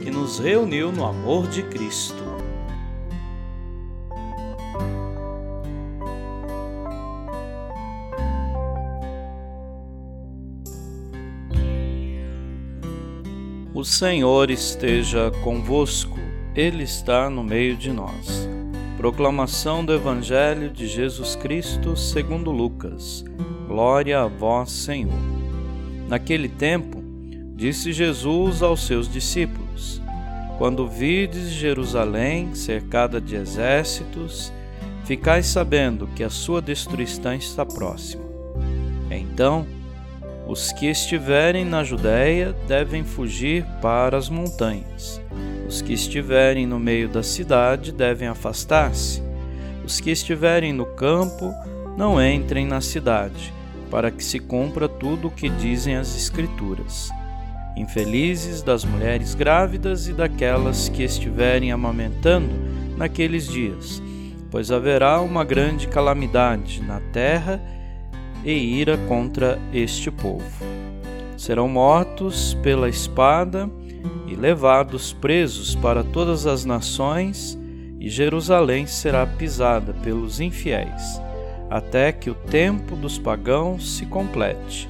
que nos reuniu no amor de Cristo. O Senhor esteja convosco, Ele está no meio de nós. Proclamação do Evangelho de Jesus Cristo segundo Lucas. Glória a vós, Senhor. Naquele tempo, disse Jesus aos seus discípulos: Quando vides Jerusalém cercada de exércitos, ficais sabendo que a sua destruição está próxima. Então, os que estiverem na Judéia devem fugir para as montanhas. Os que estiverem no meio da cidade devem afastar-se. Os que estiverem no campo não entrem na cidade, para que se cumpra tudo o que dizem as Escrituras. Infelizes das mulheres grávidas e daquelas que estiverem amamentando naqueles dias, pois haverá uma grande calamidade na terra e ira contra este povo. Serão mortos pela espada e levados presos para todas as nações, e Jerusalém será pisada pelos infiéis, até que o tempo dos pagãos se complete.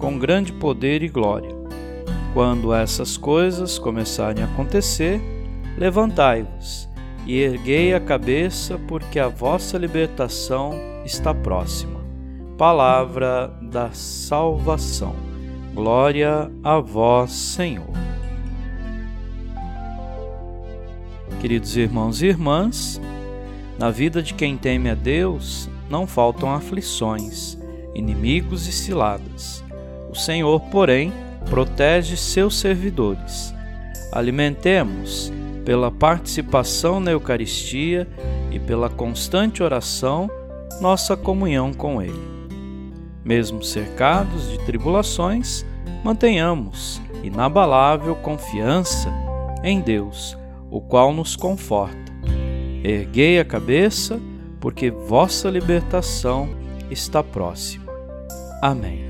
com grande poder e glória. Quando essas coisas começarem a acontecer, levantai-vos e erguei a cabeça, porque a vossa libertação está próxima palavra da salvação. Glória a vós, Senhor. Queridos irmãos e irmãs, na vida de quem teme a Deus não faltam aflições, inimigos e ciladas. O Senhor, porém, protege seus servidores. Alimentemos, pela participação na Eucaristia e pela constante oração, nossa comunhão com Ele. Mesmo cercados de tribulações, mantenhamos inabalável confiança em Deus, o qual nos conforta. Erguei a cabeça, porque vossa libertação está próxima. Amém.